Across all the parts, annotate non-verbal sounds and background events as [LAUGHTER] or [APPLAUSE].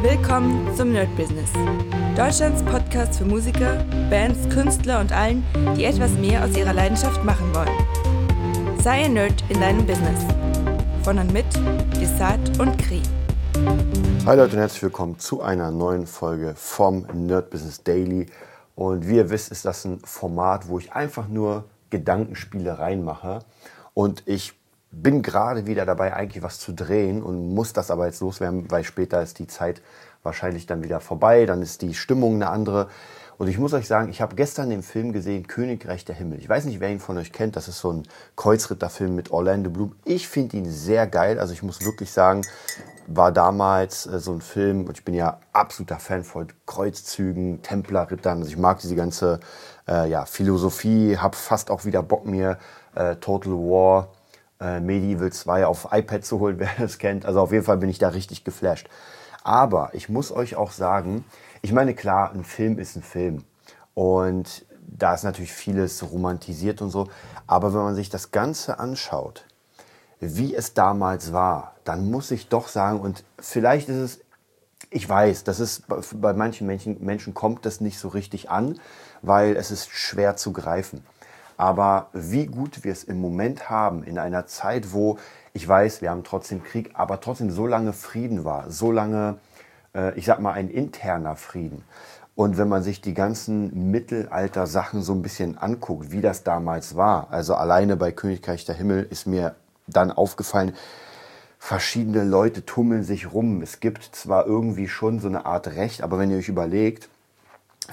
Willkommen zum Nerd Business. Deutschlands Podcast für Musiker, Bands, Künstler und allen, die etwas mehr aus ihrer Leidenschaft machen wollen. Sei ein Nerd in deinem Business. Von und mit Desart und Kri. Hi Leute und herzlich willkommen zu einer neuen Folge vom Nerd Business Daily. Und wie ihr wisst, ist das ein Format, wo ich einfach nur Gedankenspiele reinmache. Und ich bin gerade wieder dabei, eigentlich was zu drehen und muss das aber jetzt loswerden, weil später ist die Zeit wahrscheinlich dann wieder vorbei, dann ist die Stimmung eine andere. Und ich muss euch sagen, ich habe gestern den Film gesehen, Königreich der Himmel. Ich weiß nicht, wer ihn von euch kennt. Das ist so ein Kreuzritterfilm mit Orlando Bloom. Ich finde ihn sehr geil. Also ich muss wirklich sagen, war damals äh, so ein Film, und ich bin ja absoluter Fan von Kreuzzügen, Templerrittern. Also ich mag diese ganze äh, ja, Philosophie, habe fast auch wieder Bock mir äh, Total War äh, Medieval 2 auf iPad zu holen, [LAUGHS] wer das kennt. Also auf jeden Fall bin ich da richtig geflasht. Aber ich muss euch auch sagen, ich meine, klar, ein Film ist ein Film. Und da ist natürlich vieles romantisiert und so. Aber wenn man sich das Ganze anschaut, wie es damals war, dann muss ich doch sagen, und vielleicht ist es, ich weiß, das ist bei manchen Menschen, Menschen kommt das nicht so richtig an, weil es ist schwer zu greifen. Aber wie gut wir es im Moment haben, in einer Zeit, wo ich weiß, wir haben trotzdem Krieg, aber trotzdem so lange Frieden war, so lange, äh, ich sag mal, ein interner Frieden. Und wenn man sich die ganzen Mittelalter-Sachen so ein bisschen anguckt, wie das damals war, also alleine bei Königreich der Himmel ist mir dann aufgefallen, verschiedene Leute tummeln sich rum. Es gibt zwar irgendwie schon so eine Art Recht, aber wenn ihr euch überlegt,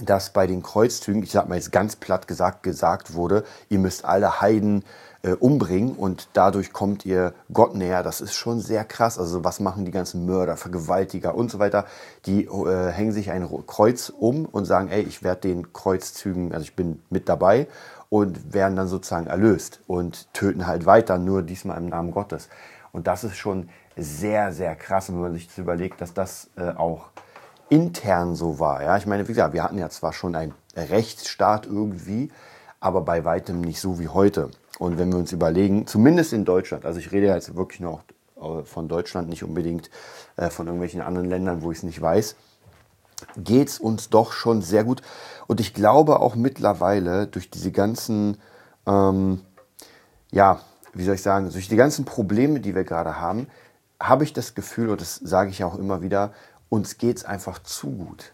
dass bei den Kreuzzügen, ich sag mal jetzt ganz platt gesagt, gesagt wurde, ihr müsst alle Heiden äh, umbringen und dadurch kommt ihr Gott näher. Das ist schon sehr krass. Also was machen die ganzen Mörder, Vergewaltiger und so weiter? Die äh, hängen sich ein Kreuz um und sagen, ey, ich werde den Kreuzzügen, also ich bin mit dabei und werden dann sozusagen erlöst und töten halt weiter, nur diesmal im Namen Gottes. Und das ist schon sehr, sehr krass, wenn man sich das überlegt, dass das äh, auch intern so war. Ja, ich meine, wie gesagt, wir hatten ja zwar schon einen Rechtsstaat irgendwie, aber bei weitem nicht so wie heute. Und wenn wir uns überlegen, zumindest in Deutschland, also ich rede jetzt wirklich noch äh, von Deutschland, nicht unbedingt äh, von irgendwelchen anderen Ländern, wo ich es nicht weiß, geht es uns doch schon sehr gut. Und ich glaube auch mittlerweile durch diese ganzen, ähm, ja, wie soll ich sagen, durch die ganzen Probleme, die wir gerade haben, habe ich das Gefühl, und das sage ich auch immer wieder, uns geht es einfach zu gut.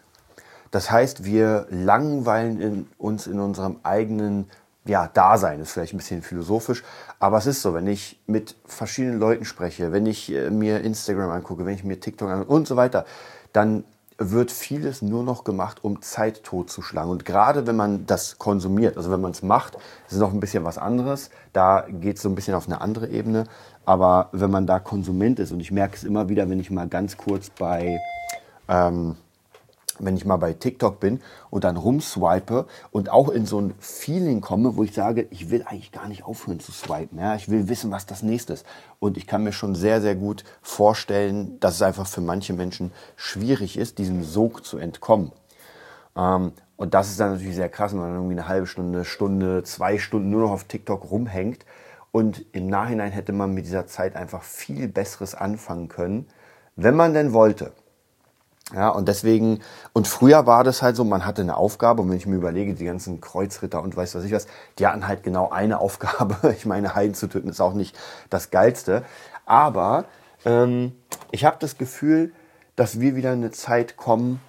Das heißt, wir langweilen in, uns in unserem eigenen ja, Dasein. Das ist vielleicht ein bisschen philosophisch, aber es ist so, wenn ich mit verschiedenen Leuten spreche, wenn ich äh, mir Instagram angucke, wenn ich mir TikTok angucke und so weiter, dann wird vieles nur noch gemacht, um Zeit totzuschlagen. Und gerade wenn man das konsumiert, also wenn man es macht, ist es noch ein bisschen was anderes. Da geht es so ein bisschen auf eine andere Ebene. Aber wenn man da Konsument ist, und ich merke es immer wieder, wenn ich mal ganz kurz bei ähm, wenn ich mal bei TikTok bin und dann rumswipe und auch in so ein Feeling komme, wo ich sage, ich will eigentlich gar nicht aufhören zu swipen. Ja? Ich will wissen, was das nächste ist. Und ich kann mir schon sehr, sehr gut vorstellen, dass es einfach für manche Menschen schwierig ist, diesem Sog zu entkommen. Ähm, und das ist dann natürlich sehr krass, wenn man irgendwie eine halbe Stunde, Stunde, zwei Stunden nur noch auf TikTok rumhängt. Und im Nachhinein hätte man mit dieser Zeit einfach viel Besseres anfangen können, wenn man denn wollte. Ja, und deswegen, und früher war das halt so, man hatte eine Aufgabe, und wenn ich mir überlege, die ganzen Kreuzritter und weiß was ich was, die hatten halt genau eine Aufgabe. [LAUGHS] Ich meine, Heiden zu töten ist auch nicht das Geilste. Aber ähm, ich habe das Gefühl, dass wir wieder eine Zeit kommen,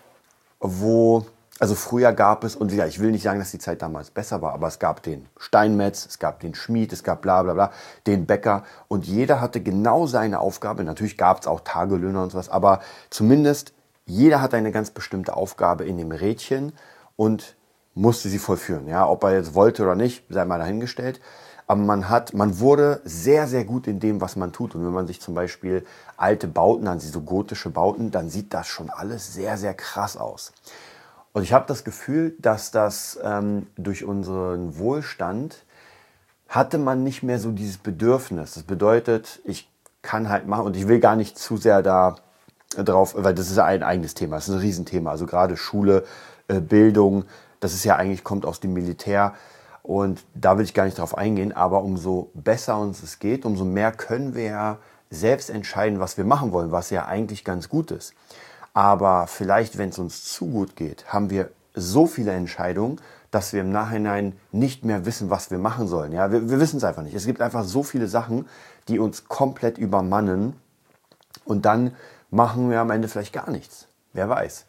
wo, also früher gab es, und ja, ich will nicht sagen, dass die Zeit damals besser war, aber es gab den Steinmetz, es gab den Schmied, es gab bla bla bla, den Bäcker und jeder hatte genau seine Aufgabe. Natürlich gab es auch Tagelöhner und sowas, aber zumindest jeder hat eine ganz bestimmte Aufgabe in dem Rädchen und musste sie vollführen. Ja, ob er jetzt wollte oder nicht, sei mal dahingestellt. Aber man hat, man wurde sehr, sehr gut in dem, was man tut. Und wenn man sich zum Beispiel alte Bauten ansieht, so gotische Bauten, dann sieht das schon alles sehr, sehr krass aus. Und ich habe das Gefühl, dass das ähm, durch unseren Wohlstand hatte man nicht mehr so dieses Bedürfnis. Das bedeutet, ich kann halt machen und ich will gar nicht zu sehr da drauf, weil das ist ein eigenes Thema, das ist ein Riesenthema. Also gerade Schule, äh, Bildung, das ist ja eigentlich, kommt aus dem Militär. Und da will ich gar nicht drauf eingehen, aber umso besser uns es geht, umso mehr können wir ja selbst entscheiden, was wir machen wollen, was ja eigentlich ganz gut ist. Aber vielleicht, wenn es uns zu gut geht, haben wir so viele Entscheidungen, dass wir im Nachhinein nicht mehr wissen, was wir machen sollen. Ja, wir, wir wissen es einfach nicht. Es gibt einfach so viele Sachen, die uns komplett übermannen und dann machen wir am Ende vielleicht gar nichts. Wer weiß.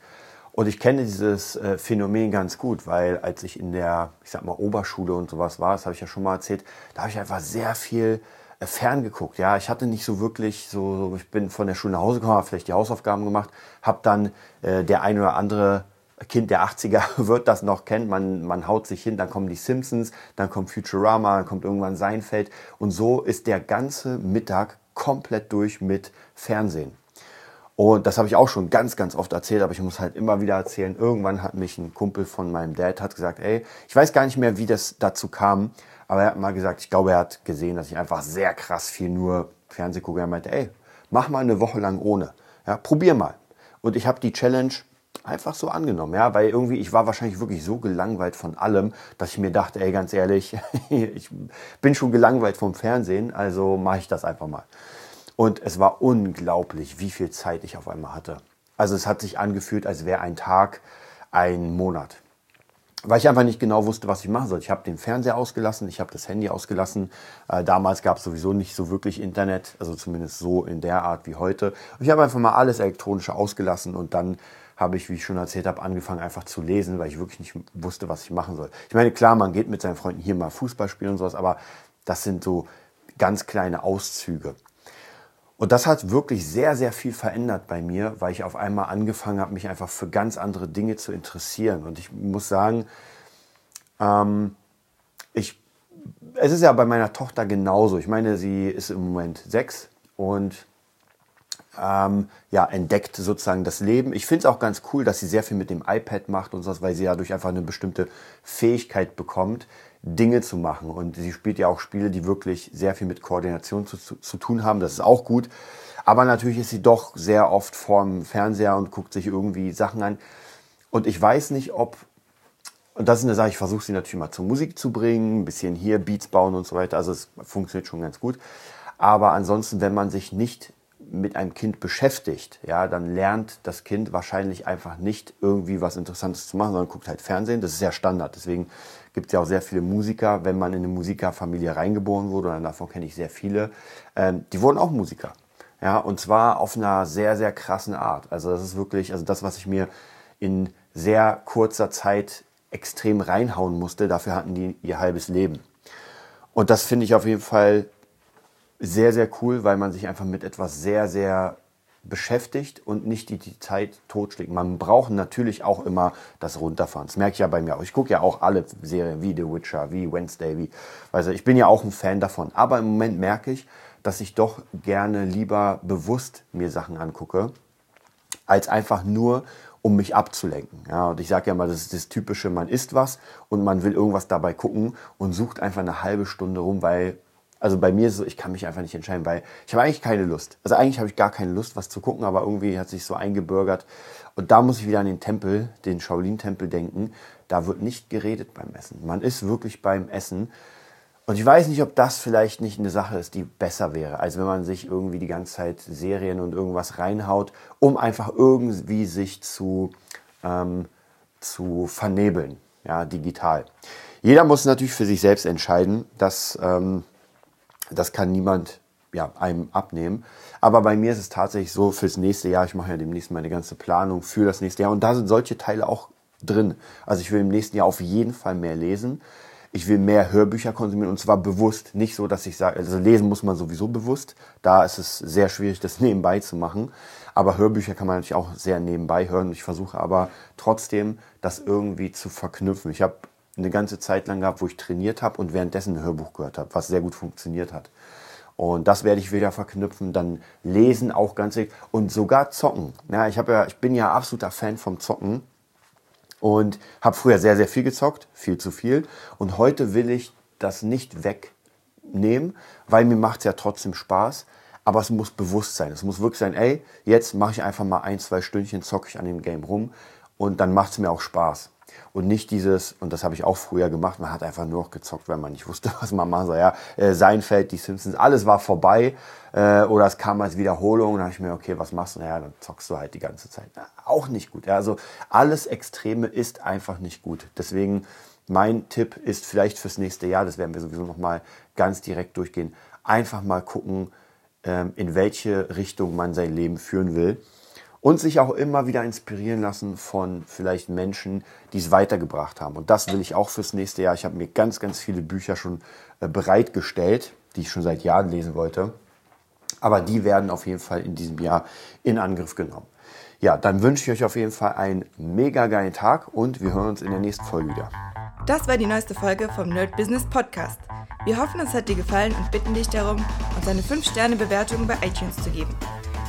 Und ich kenne dieses äh, Phänomen ganz gut, weil als ich in der, ich sag mal, Oberschule und sowas war, das habe ich ja schon mal erzählt, da habe ich einfach sehr viel äh, ferngeguckt. Ja, ich hatte nicht so wirklich so, so, ich bin von der Schule nach Hause gekommen, habe vielleicht die Hausaufgaben gemacht, habe dann äh, der ein oder andere Kind der 80er [LAUGHS] wird das noch kennen. Man, man haut sich hin, dann kommen die Simpsons, dann kommt Futurama, dann kommt irgendwann Seinfeld. Und so ist der ganze Mittag komplett durch mit Fernsehen. Und das habe ich auch schon ganz, ganz oft erzählt, aber ich muss halt immer wieder erzählen. Irgendwann hat mich ein Kumpel von meinem Dad hat gesagt, ey, ich weiß gar nicht mehr, wie das dazu kam, aber er hat mal gesagt, ich glaube, er hat gesehen, dass ich einfach sehr krass viel nur Fernseh gucke. Er meinte, ey, mach mal eine Woche lang ohne. Ja, probier mal. Und ich habe die Challenge einfach so angenommen, ja, weil irgendwie ich war wahrscheinlich wirklich so gelangweilt von allem, dass ich mir dachte, ey, ganz ehrlich, [LAUGHS] ich bin schon gelangweilt vom Fernsehen, also mache ich das einfach mal. Und es war unglaublich, wie viel Zeit ich auf einmal hatte. Also es hat sich angefühlt, als wäre ein Tag ein Monat. Weil ich einfach nicht genau wusste, was ich machen soll. Ich habe den Fernseher ausgelassen, ich habe das Handy ausgelassen. Äh, damals gab es sowieso nicht so wirklich Internet, also zumindest so in der Art wie heute. Und ich habe einfach mal alles Elektronische ausgelassen und dann habe ich, wie ich schon erzählt habe, angefangen einfach zu lesen, weil ich wirklich nicht wusste, was ich machen soll. Ich meine, klar, man geht mit seinen Freunden hier mal Fußball spielen und sowas, aber das sind so ganz kleine Auszüge. Und das hat wirklich sehr, sehr viel verändert bei mir, weil ich auf einmal angefangen habe, mich einfach für ganz andere Dinge zu interessieren. Und ich muss sagen, ähm, ich, es ist ja bei meiner Tochter genauso. Ich meine, sie ist im Moment sechs und ähm, ja, entdeckt sozusagen das Leben. Ich finde es auch ganz cool, dass sie sehr viel mit dem iPad macht und so, weil sie dadurch einfach eine bestimmte Fähigkeit bekommt, Dinge zu machen. Und sie spielt ja auch Spiele, die wirklich sehr viel mit Koordination zu, zu, zu tun haben. Das ist auch gut. Aber natürlich ist sie doch sehr oft vorm Fernseher und guckt sich irgendwie Sachen an. Und ich weiß nicht, ob, und das ist eine Sache, ich versuche sie natürlich mal zur Musik zu bringen, ein bisschen hier Beats bauen und so weiter. Also es funktioniert schon ganz gut. Aber ansonsten, wenn man sich nicht mit einem Kind beschäftigt, ja, dann lernt das Kind wahrscheinlich einfach nicht irgendwie was Interessantes zu machen, sondern guckt halt Fernsehen. Das ist ja Standard. Deswegen gibt es ja auch sehr viele Musiker, wenn man in eine Musikerfamilie reingeboren wurde, und davon kenne ich sehr viele, ähm, die wurden auch Musiker. Ja, und zwar auf einer sehr, sehr krassen Art. Also das ist wirklich, also das, was ich mir in sehr kurzer Zeit extrem reinhauen musste, dafür hatten die ihr halbes Leben. Und das finde ich auf jeden Fall sehr, sehr cool, weil man sich einfach mit etwas sehr, sehr beschäftigt und nicht die, die Zeit totschlägt. Man braucht natürlich auch immer das Runterfahren. Das merke ich ja bei mir auch. Ich gucke ja auch alle Serien wie The Witcher, wie Wednesday, wie, also ich bin ja auch ein Fan davon. Aber im Moment merke ich, dass ich doch gerne lieber bewusst mir Sachen angucke, als einfach nur, um mich abzulenken. Ja, und ich sage ja mal, das ist das Typische, man isst was und man will irgendwas dabei gucken und sucht einfach eine halbe Stunde rum, weil also bei mir ist es so, ich kann mich einfach nicht entscheiden, weil ich habe eigentlich keine Lust. Also eigentlich habe ich gar keine Lust, was zu gucken, aber irgendwie hat sich so eingebürgert. Und da muss ich wieder an den Tempel, den Shaolin-Tempel denken. Da wird nicht geredet beim Essen. Man ist wirklich beim Essen. Und ich weiß nicht, ob das vielleicht nicht eine Sache ist, die besser wäre, als wenn man sich irgendwie die ganze Zeit Serien und irgendwas reinhaut, um einfach irgendwie sich zu, ähm, zu vernebeln, ja, digital. Jeder muss natürlich für sich selbst entscheiden, dass ähm, das kann niemand ja, einem abnehmen. Aber bei mir ist es tatsächlich so fürs nächste Jahr, ich mache ja demnächst meine ganze Planung für das nächste Jahr und da sind solche Teile auch drin. Also ich will im nächsten Jahr auf jeden Fall mehr lesen. Ich will mehr Hörbücher konsumieren und zwar bewusst. Nicht so, dass ich sage, also lesen muss man sowieso bewusst. Da ist es sehr schwierig, das [LAUGHS] nebenbei zu machen. Aber Hörbücher kann man natürlich auch sehr nebenbei hören. Ich versuche aber trotzdem, das irgendwie zu verknüpfen. Ich habe eine ganze Zeit lang gehabt, wo ich trainiert habe und währenddessen ein Hörbuch gehört habe, was sehr gut funktioniert hat. Und das werde ich wieder verknüpfen, dann lesen auch ganz und sogar zocken. Ja, ich, ja, ich bin ja absoluter Fan vom Zocken und habe früher sehr, sehr viel gezockt, viel zu viel. Und heute will ich das nicht wegnehmen, weil mir macht es ja trotzdem Spaß. Aber es muss bewusst sein. Es muss wirklich sein, ey, jetzt mache ich einfach mal ein, zwei Stündchen, zocke ich an dem Game rum und dann macht es mir auch Spaß. Und nicht dieses, und das habe ich auch früher gemacht, man hat einfach nur noch gezockt, weil man nicht wusste, [LAUGHS] was man machen soll. Ja, äh, Seinfeld, die Simpsons, alles war vorbei. Äh, oder es kam als Wiederholung. Dann habe ich mir, okay, was machst du? Naja, dann zockst du halt die ganze Zeit. Na, auch nicht gut. Ja, also alles Extreme ist einfach nicht gut. Deswegen mein Tipp ist vielleicht fürs nächste Jahr, das werden wir sowieso nochmal ganz direkt durchgehen, einfach mal gucken, ähm, in welche Richtung man sein Leben führen will und sich auch immer wieder inspirieren lassen von vielleicht Menschen, die es weitergebracht haben. Und das will ich auch fürs nächste Jahr. Ich habe mir ganz, ganz viele Bücher schon äh, bereitgestellt, die ich schon seit Jahren lesen wollte. Aber die werden auf jeden Fall in diesem Jahr in Angriff genommen. Ja, dann wünsche ich euch auf jeden Fall einen mega geilen Tag und wir hören uns in der nächsten Folge wieder. Das war die neueste Folge vom Nerd Business Podcast. Wir hoffen, es hat dir gefallen und bitten dich darum, uns eine 5-Sterne-Bewertung bei iTunes zu geben.